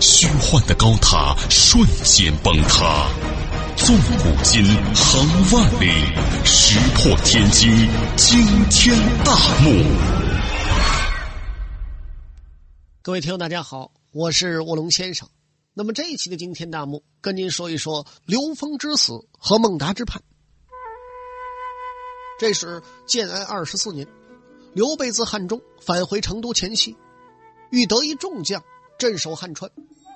虚幻的高塔瞬间崩塌，纵古今，横万里，石破天惊，惊天大幕。各位听众，大家好，我是卧龙先生。那么这一期的惊天大幕，跟您说一说刘峰之死和孟达之叛。这是建安二十四年，刘备自汉中返回成都前夕，欲得一众将。镇守汉川，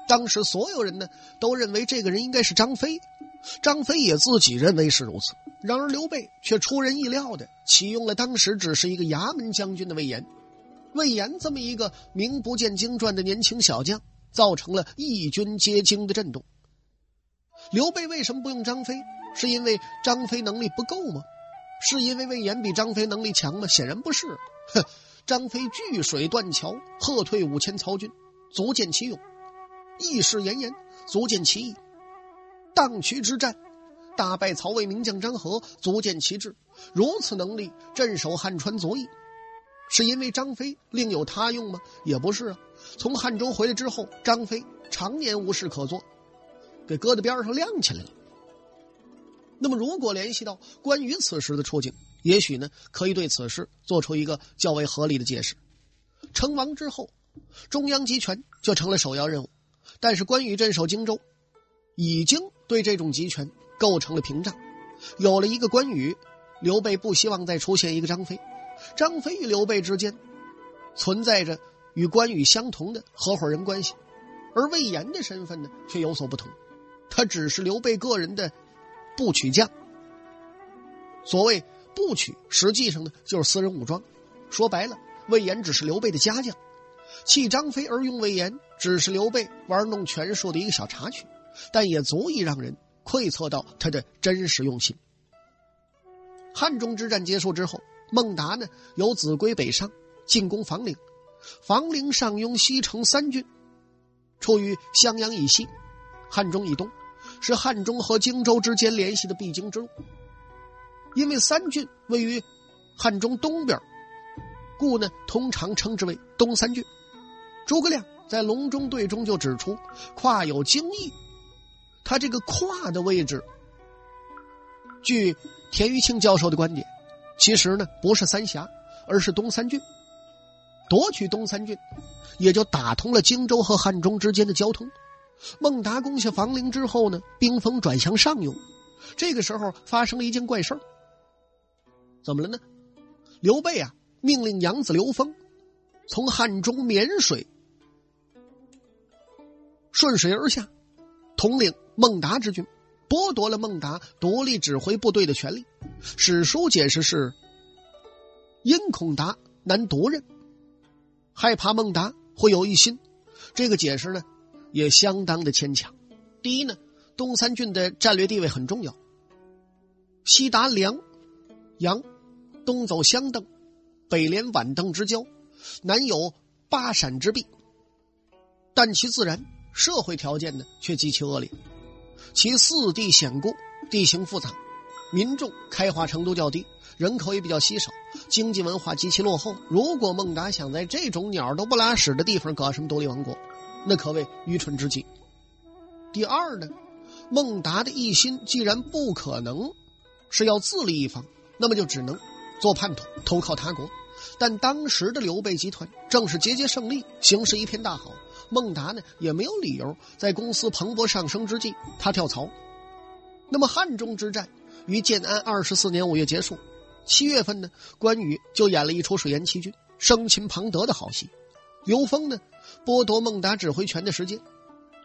当时所有人呢都认为这个人应该是张飞，张飞也自己认为是如此。然而刘备却出人意料的启用了当时只是一个衙门将军的魏延。魏延这么一个名不见经传的年轻小将，造成了义军皆惊的震动。刘备为什么不用张飞？是因为张飞能力不够吗？是因为魏延比张飞能力强吗？显然不是。哼，张飞据水断桥，喝退五千曹军。足见其勇，义士炎炎，足见其义。荡渠之战，大败曹魏名将张合，足见其志。如此能力，镇守汉川足矣。是因为张飞另有他用吗？也不是啊。从汉中回来之后，张飞常年无事可做，给搁在边上晾起来了。那么，如果联系到关羽此时的处境，也许呢，可以对此事做出一个较为合理的解释。成王之后。中央集权就成了首要任务，但是关羽镇守荆州，已经对这种集权构成了屏障。有了一个关羽，刘备不希望再出现一个张飞。张飞与刘备之间存在着与关羽相同的合伙人关系，而魏延的身份呢却有所不同，他只是刘备个人的部曲将。所谓部曲，实际上呢就是私人武装。说白了，魏延只是刘备的家将。弃张飞而用魏延，只是刘备玩弄权术的一个小插曲，但也足以让人窥测到他的真实用心。汉中之战结束之后，孟达呢由秭归北上，进攻房陵。房陵上拥西城三郡，处于襄阳以西，汉中以东，是汉中和荆州之间联系的必经之路。因为三郡位于汉中东边，故呢通常称之为东三郡。诸葛亮在隆中对中就指出，跨有荆益。他这个跨的位置，据田余庆教授的观点，其实呢不是三峡，而是东三郡。夺取东三郡，也就打通了荆州和汉中之间的交通。孟达攻下房陵之后呢，兵锋转向上游。这个时候发生了一件怪事怎么了呢？刘备啊，命令养子刘封从汉中沔水。顺水而下，统领孟达之军，剥夺了孟达独立指挥部队的权利。史书解释是：因孔达难独任，害怕孟达会有一心。这个解释呢，也相当的牵强。第一呢，东三郡的战略地位很重要，西达梁、阳，东走湘邓，北连皖邓之交，南有巴陕之壁，但其自然。社会条件呢，却极其恶劣。其四地险固，地形复杂，民众开化程度较低，人口也比较稀少，经济文化极其落后。如果孟达想在这种鸟都不拉屎的地方搞什么独立王国，那可谓愚蠢之极。第二呢，孟达的一心既然不可能是要自立一方，那么就只能做叛徒，投靠他国。但当时的刘备集团正是节节胜利，形势一片大好。孟达呢也没有理由在公司蓬勃上升之际他跳槽。那么汉中之战于建安二十四年五月结束，七月份呢，关羽就演了一出水淹七军、生擒庞德的好戏。刘封呢剥夺孟达指挥权的时间，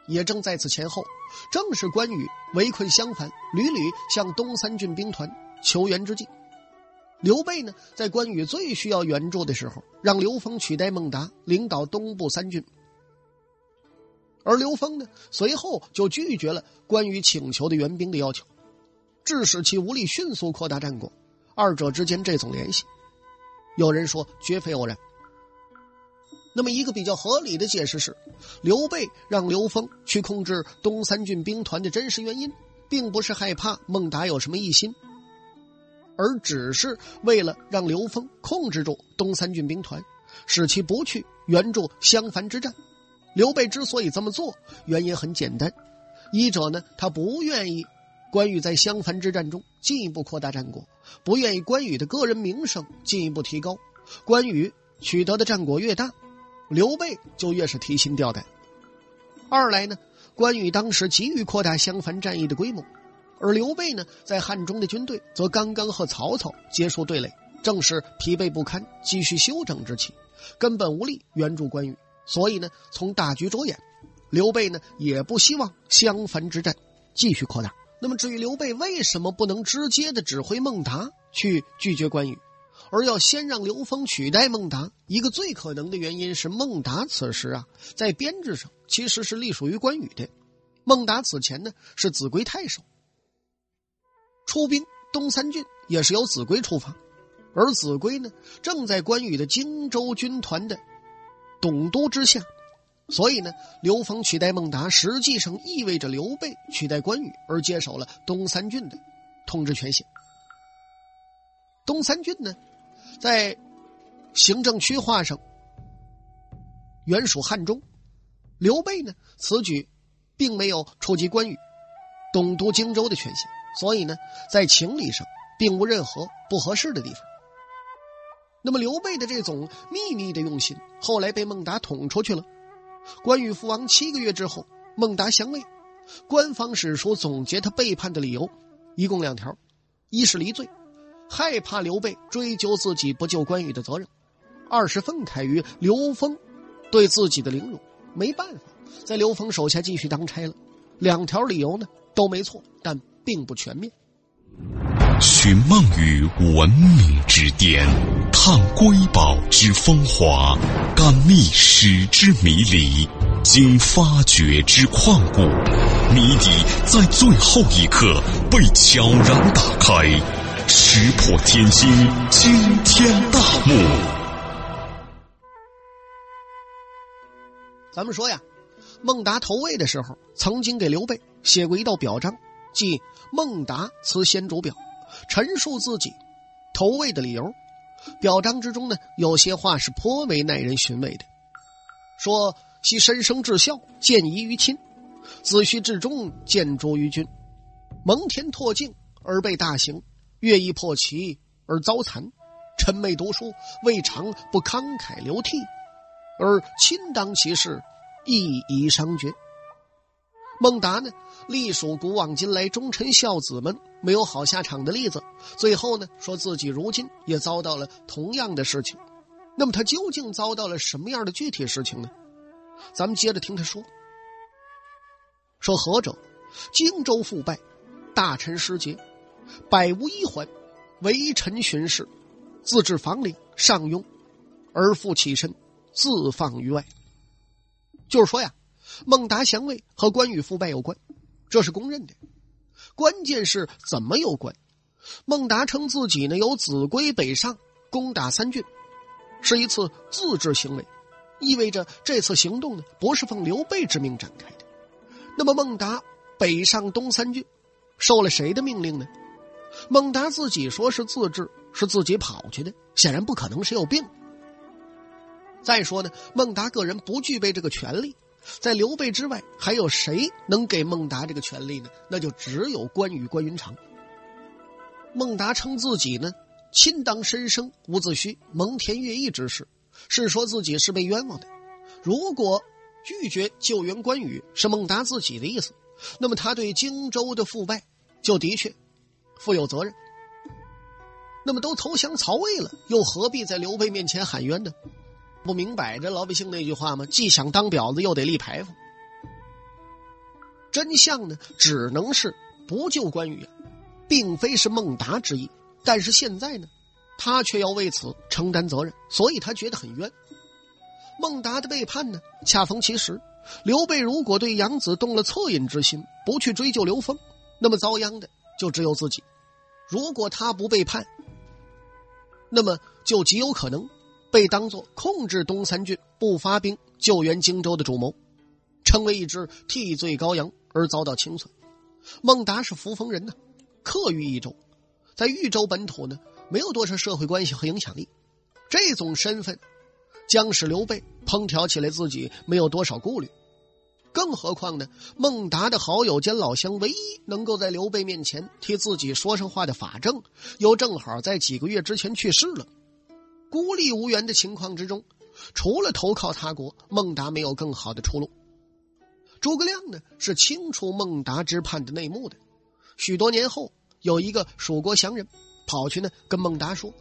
也正在此前后，正是关羽围困襄樊、屡屡向东三郡兵团求援之际。刘备呢在关羽最需要援助的时候，让刘封取代孟达领导东部三郡。而刘封呢，随后就拒绝了关羽请求的援兵的要求，致使其无力迅速扩大战果。二者之间这种联系，有人说绝非偶然。那么一个比较合理的解释是，刘备让刘封去控制东三郡兵团的真实原因，并不是害怕孟达有什么异心，而只是为了让刘封控制住东三郡兵团，使其不去援助襄樊之战。刘备之所以这么做，原因很简单：一者呢，他不愿意关羽在襄樊之战中进一步扩大战果，不愿意关羽的个人名声进一步提高。关羽取得的战果越大。刘备就越是提心吊胆。二来呢，关羽当时急于扩大襄樊战役的规模，而刘备呢，在汉中的军队则刚刚和曹操结束对垒，正是疲惫不堪、急需休整之期，根本无力援助关羽。所以呢，从大局着眼，刘备呢也不希望襄樊之战继续扩大。那么，至于刘备为什么不能直接的指挥孟达去拒绝关羽？而要先让刘封取代孟达，一个最可能的原因是孟达此时啊，在编制上其实是隶属于关羽的。孟达此前呢是子规太守，出兵东三郡也是由子规出发，而子规呢正在关羽的荆州军团的董督之下，所以呢，刘封取代孟达，实际上意味着刘备取代关羽而接手了东三郡的统治权限。东三郡呢？在行政区划上，原属汉中。刘备呢，此举并没有触及关羽董都荆州的权限，所以呢，在情理上并无任何不合适的地方。那么，刘备的这种秘密的用心，后来被孟达捅出去了。关羽父王七个月之后，孟达降魏，官方史书总结他背叛的理由，一共两条：一是离罪。害怕刘备追究自己不救关羽的责任，二是愤慨于刘封对自己的凌辱，没办法在刘封手下继续当差了。两条理由呢都没错，但并不全面。寻梦于文明之巅，探瑰宝之风华，感历史之迷离，经发掘之旷古，谜底在最后一刻被悄然打开。石破天惊，惊天大幕。咱们说呀，孟达投魏的时候，曾经给刘备写过一道表彰，即《孟达辞先主表》，陈述自己投魏的理由。表彰之中呢，有些话是颇为耐人寻味的，说：“其身生至孝，见疑于亲；子虚至忠，见诸于君。蒙恬拓境而被大刑。”乐毅破旗而遭残，臣昧读书，未尝不慷慨流涕；而亲当其事，亦已伤绝。孟达呢，隶属古往今来忠臣孝子们没有好下场的例子。最后呢，说自己如今也遭到了同样的事情。那么他究竟遭到了什么样的具体事情呢？咱们接着听他说。说何者？荆州腐败，大臣失节。百无一还，为臣巡视，自治房里上庸，而复起身，自放于外。就是说呀，孟达降魏和关羽腐败有关，这是公认的。关键是怎么有关？孟达称自己呢有子归北上攻打三郡，是一次自治行为，意味着这次行动呢不是奉刘备之命展开的。那么孟达北上东三郡，受了谁的命令呢？孟达自己说是自治，是自己跑去的，显然不可能是有病。再说呢，孟达个人不具备这个权利，在刘备之外，还有谁能给孟达这个权利呢？那就只有关羽关云长。孟达称自己呢，亲当身生、伍子胥、蒙恬、乐毅之事，是说自己是被冤枉的。如果拒绝救援关羽是孟达自己的意思，那么他对荆州的腐败就的确。负有责任。那么都投降曹魏了，又何必在刘备面前喊冤呢？不明摆着老百姓那句话吗？既想当婊子，又得立牌坊。真相呢，只能是不救关羽，并非是孟达之意。但是现在呢，他却要为此承担责任，所以他觉得很冤。孟达的背叛呢，恰逢其时，刘备如果对杨子动了恻隐之心，不去追究刘封，那么遭殃的就只有自己。如果他不背叛，那么就极有可能被当作控制东三郡、不发兵救援荆州的主谋，成为一只替罪羔羊而遭到清算。孟达是扶风人呢，客于益州，在豫州本土呢没有多少社会关系和影响力，这种身份将使刘备烹调起来自己没有多少顾虑。更何况呢？孟达的好友兼老乡，唯一能够在刘备面前替自己说上话的法正，又正好在几个月之前去世了。孤立无援的情况之中，除了投靠他国，孟达没有更好的出路。诸葛亮呢，是清楚孟达之叛的内幕的。许多年后，有一个蜀国降人跑去呢，跟孟达说：“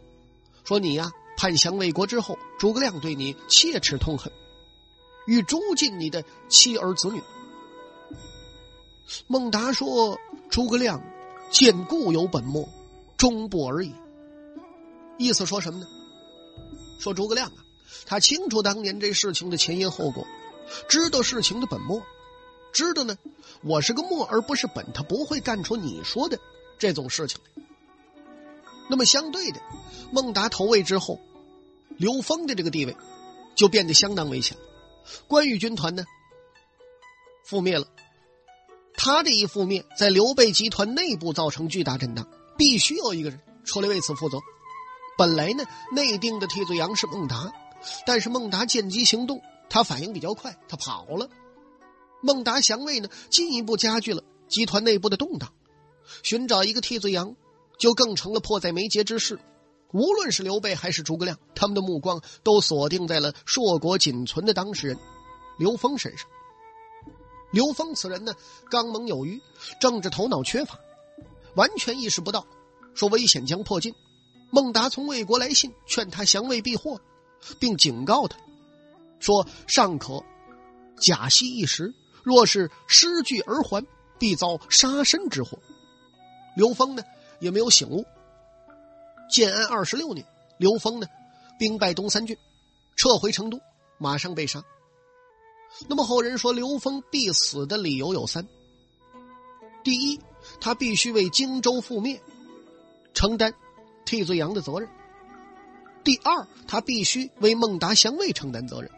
说你呀，叛降魏国之后，诸葛亮对你切齿痛恨。”欲诛尽你的妻儿子女。孟达说：“诸葛亮见固有本末，终不而已。”意思说什么呢？说诸葛亮啊，他清楚当年这事情的前因后果，知道事情的本末，知道呢，我是个末而不是本，他不会干出你说的这种事情。那么相对的，孟达投魏之后，刘封的这个地位就变得相当危险。关羽军团呢，覆灭了。他这一覆灭，在刘备集团内部造成巨大震荡，必须有一个人出来为此负责。本来呢，内定的替罪羊是孟达，但是孟达见机行动，他反应比较快，他跑了。孟达降魏呢，进一步加剧了集团内部的动荡。寻找一个替罪羊，就更成了迫在眉睫之事。无论是刘备还是诸葛亮，他们的目光都锁定在了硕果仅存的当事人刘封身上。刘封此人呢，刚猛有余，政治头脑缺乏，完全意识不到说危险将迫近。孟达从魏国来信，劝他降魏避祸，并警告他说：“尚可假戏一时，若是失据而还，必遭杀身之祸。”刘封呢，也没有醒悟。建安二十六年，刘封呢，兵败东三郡，撤回成都，马上被杀。那么后人说刘封必死的理由有三：第一，他必须为荆州覆灭承担替罪羊的责任；第二，他必须为孟达降魏承担责任；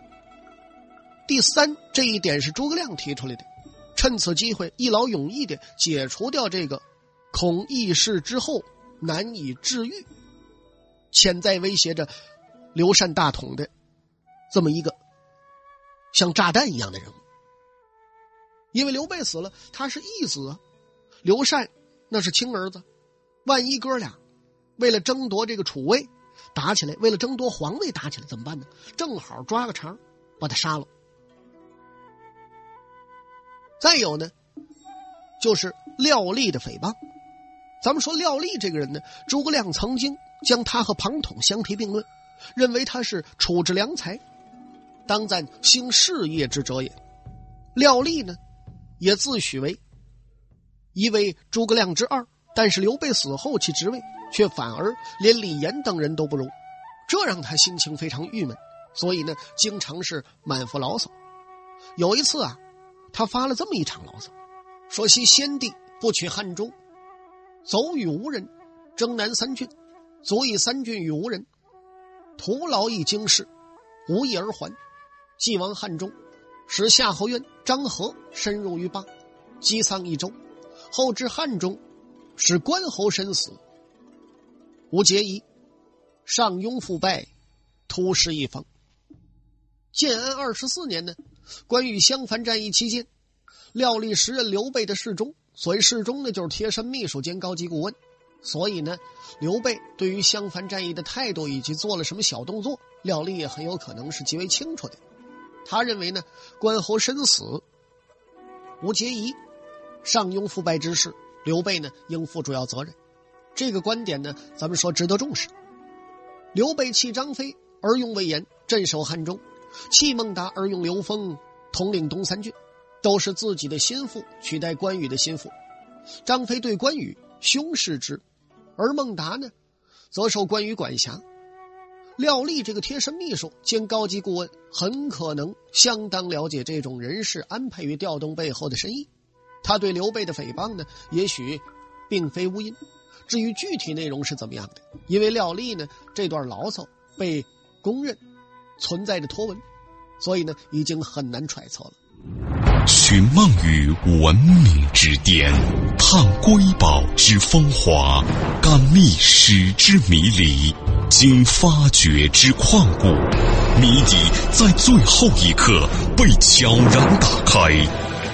第三，这一点是诸葛亮提出来的，趁此机会一劳永逸的解除掉这个恐议事之后难以治愈。潜在威胁着刘禅大统的这么一个像炸弹一样的人物，因为刘备死了，他是义子，刘禅那是亲儿子，万一哥俩为了争夺这个楚位打起来，为了争夺皇位打起来怎么办呢？正好抓个茬把他杀了。再有呢，就是廖立的诽谤。咱们说廖立这个人呢，诸葛亮曾经。将他和庞统相提并论，认为他是处置良才，当赞兴事业之者也。廖立呢，也自诩为一位诸葛亮之二，但是刘备死后其职位却反而连李严等人都不如，这让他心情非常郁闷，所以呢，经常是满腹牢骚。有一次啊，他发了这么一场牢骚，说：“昔先帝不取汉中，走与无人，征南三郡。”足以三郡与无人，徒劳一京师，无益而还。既亡汉中，使夏侯渊、张合深入于巴，击丧一州。后至汉中，使关侯身死，无结疑。上庸复败，突失一方。建安二十四年呢，关羽襄樊战役期间，廖立时任刘备的侍中，所谓侍中呢，就是贴身秘书兼高级顾问。所以呢，刘备对于襄樊战役的态度以及做了什么小动作，廖立也很有可能是极为清楚的。他认为呢，关侯身死无结疑，上庸复败之事，刘备呢应负主要责任。这个观点呢，咱们说值得重视。刘备弃张飞而用魏延镇守汉中，弃孟达而用刘封统领东三郡，都是自己的心腹取代关羽的心腹。张飞对关羽兄视之。而孟达呢，则受关羽管辖。廖立这个贴身秘书兼高级顾问，很可能相当了解这种人事安排与调动背后的深意。他对刘备的诽谤呢，也许并非无因。至于具体内容是怎么样的，因为廖立呢这段牢骚被公认存在着托文，所以呢已经很难揣测了。寻梦于文明之巅，探瑰宝之风华，感历史之迷离，经发掘之旷古，谜底在最后一刻被悄然打开，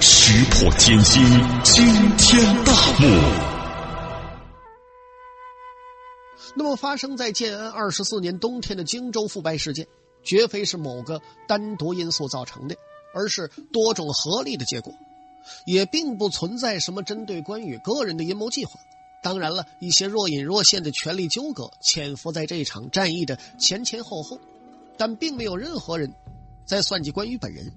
石破天惊，惊天大幕。那么，发生在建安二十四年冬天的荆州腐败事件，绝非是某个单独因素造成的。而是多种合力的结果，也并不存在什么针对关羽个人的阴谋计划。当然了，一些若隐若现的权力纠葛潜伏在这场战役的前前后后，但并没有任何人在算计关羽本人。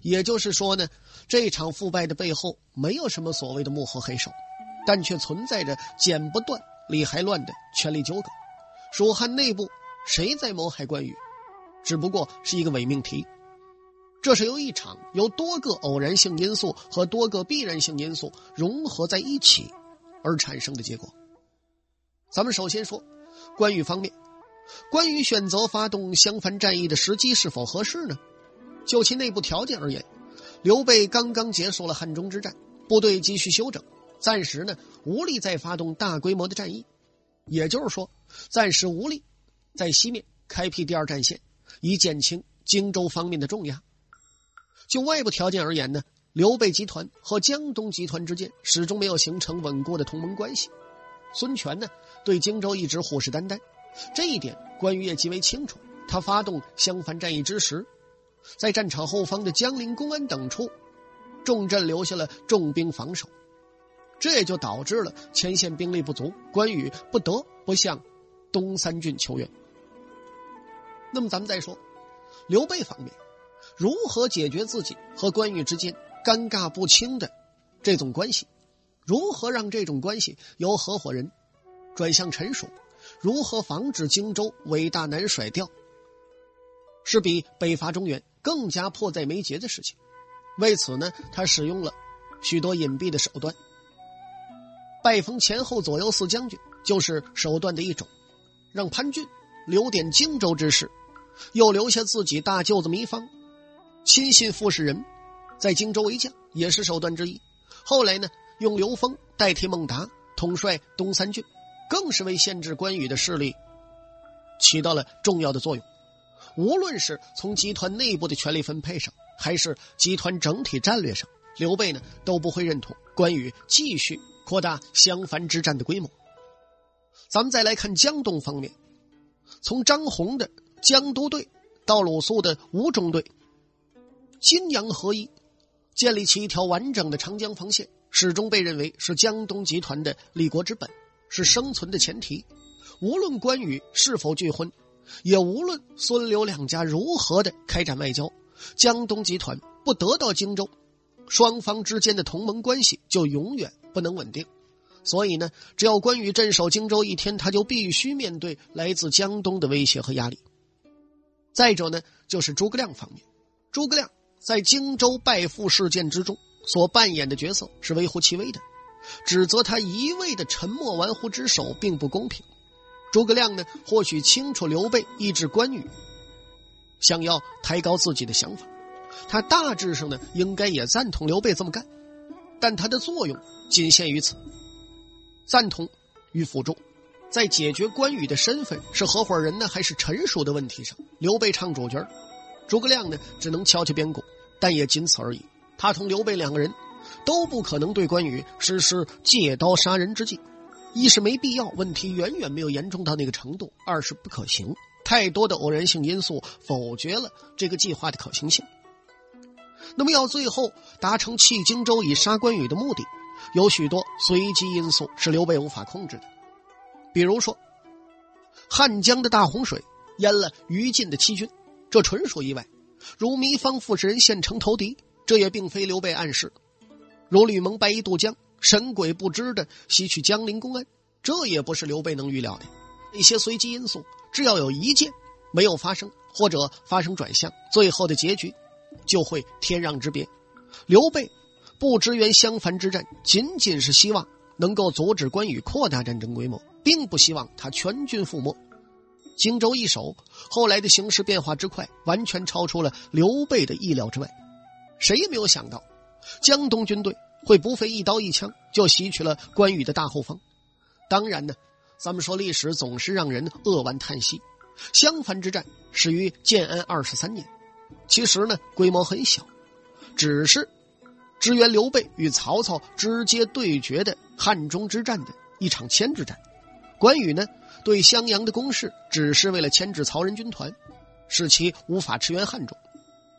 也就是说呢，这场腐败的背后没有什么所谓的幕后黑手，但却存在着剪不断、理还乱的权力纠葛。蜀汉内部谁在谋害关羽，只不过是一个伪命题。这是由一场由多个偶然性因素和多个必然性因素融合在一起而产生的结果。咱们首先说关羽方面，关羽选择发动襄樊战役的时机是否合适呢？就其内部条件而言，刘备刚刚结束了汉中之战，部队急需休整，暂时呢无力再发动大规模的战役，也就是说，暂时无力在西面开辟第二战线，以减轻荆州方面的重压。就外部条件而言呢，刘备集团和江东集团之间始终没有形成稳固的同盟关系。孙权呢，对荆州一直虎视眈眈，这一点关羽也极为清楚。他发动襄樊战役之时，在战场后方的江陵、公安等处，重镇留下了重兵防守，这也就导致了前线兵力不足，关羽不得不向东三郡求援。那么，咱们再说刘备方面。如何解决自己和关羽之间尴尬不清的这种关系？如何让这种关系由合伙人转向臣属？如何防止荆州伟大难甩掉？是比北伐中原更加迫在眉睫的事情。为此呢，他使用了许多隐蔽的手段。拜封前后左右四将军就是手段的一种，让潘俊留点荆州之事，又留下自己大舅子糜芳。亲信傅士仁，在荆州为将也是手段之一。后来呢，用刘封代替孟达统帅东三郡，更是为限制关羽的势力起到了重要的作用。无论是从集团内部的权力分配上，还是集团整体战略上，刘备呢都不会认同关羽继续扩大襄樊之战的规模。咱们再来看江东方面，从张宏的江都队到鲁肃的吴中队。金阳合一，建立起一条完整的长江防线，始终被认为是江东集团的立国之本，是生存的前提。无论关羽是否拒婚，也无论孙刘两家如何的开展外交，江东集团不得到荆州，双方之间的同盟关系就永远不能稳定。所以呢，只要关羽镇守荆州一天，他就必须面对来自江东的威胁和压力。再者呢，就是诸葛亮方面，诸葛亮。在荆州败父事件之中，所扮演的角色是微乎其微的，指责他一味的沉默玩忽职守并不公平。诸葛亮呢，或许清楚刘备抑制关羽，想要抬高自己的想法，他大致上呢应该也赞同刘备这么干，但他的作用仅限于此。赞同与辅助，在解决关羽的身份是合伙人呢还是臣属的问题上，刘备唱主角诸葛亮呢，只能敲敲边鼓，但也仅此而已。他同刘备两个人，都不可能对关羽实施借刀杀人之计。一是没必要，问题远远没有严重到那个程度；二是不可行，太多的偶然性因素否决了这个计划的可行性。那么，要最后达成弃荆州以杀关羽的目的，有许多随机因素是刘备无法控制的。比如说，汉江的大洪水淹了于禁的七军。这纯属意外，如糜芳、傅士仁献城投敌，这也并非刘备暗示；如吕蒙白衣渡江，神鬼不知的吸取江陵公安，这也不是刘备能预料的。一些随机因素，只要有一件没有发生，或者发生转向，最后的结局就会天壤之别。刘备不支援襄樊之战，仅仅是希望能够阻止关羽扩大战争规模，并不希望他全军覆没。荆州一守，后来的形势变化之快，完全超出了刘备的意料之外。谁也没有想到，江东军队会不费一刀一枪就袭取了关羽的大后方。当然呢，咱们说历史总是让人扼腕叹息。襄樊之战始于建安二十三年，其实呢规模很小，只是支援刘备与曹操直接对决的汉中之战的一场牵制战。关羽呢对襄阳的攻势，只是为了牵制曹仁军团，使其无法驰援汉中。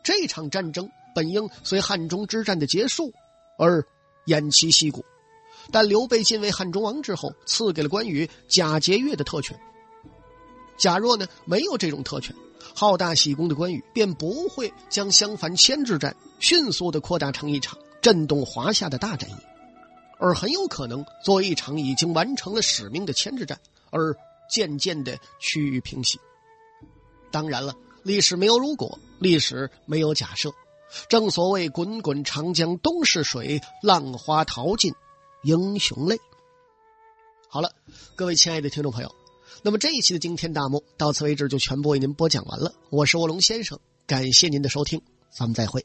这场战争本应随汉中之战的结束而偃旗息鼓，但刘备晋为汉中王之后，赐给了关羽假节钺的特权。假若呢没有这种特权，好大喜功的关羽便不会将襄樊牵制战迅速的扩大成一场震动华夏的大战役，而很有可能作为一场已经完成了使命的牵制战，而渐渐的趋于平息。当然了，历史没有如果，历史没有假设，正所谓滚滚长江东逝水，浪花淘尽英雄泪。好了，各位亲爱的听众朋友。那么这一期的惊天大幕到此为止就全部为您播讲完了。我是卧龙先生，感谢您的收听，咱们再会。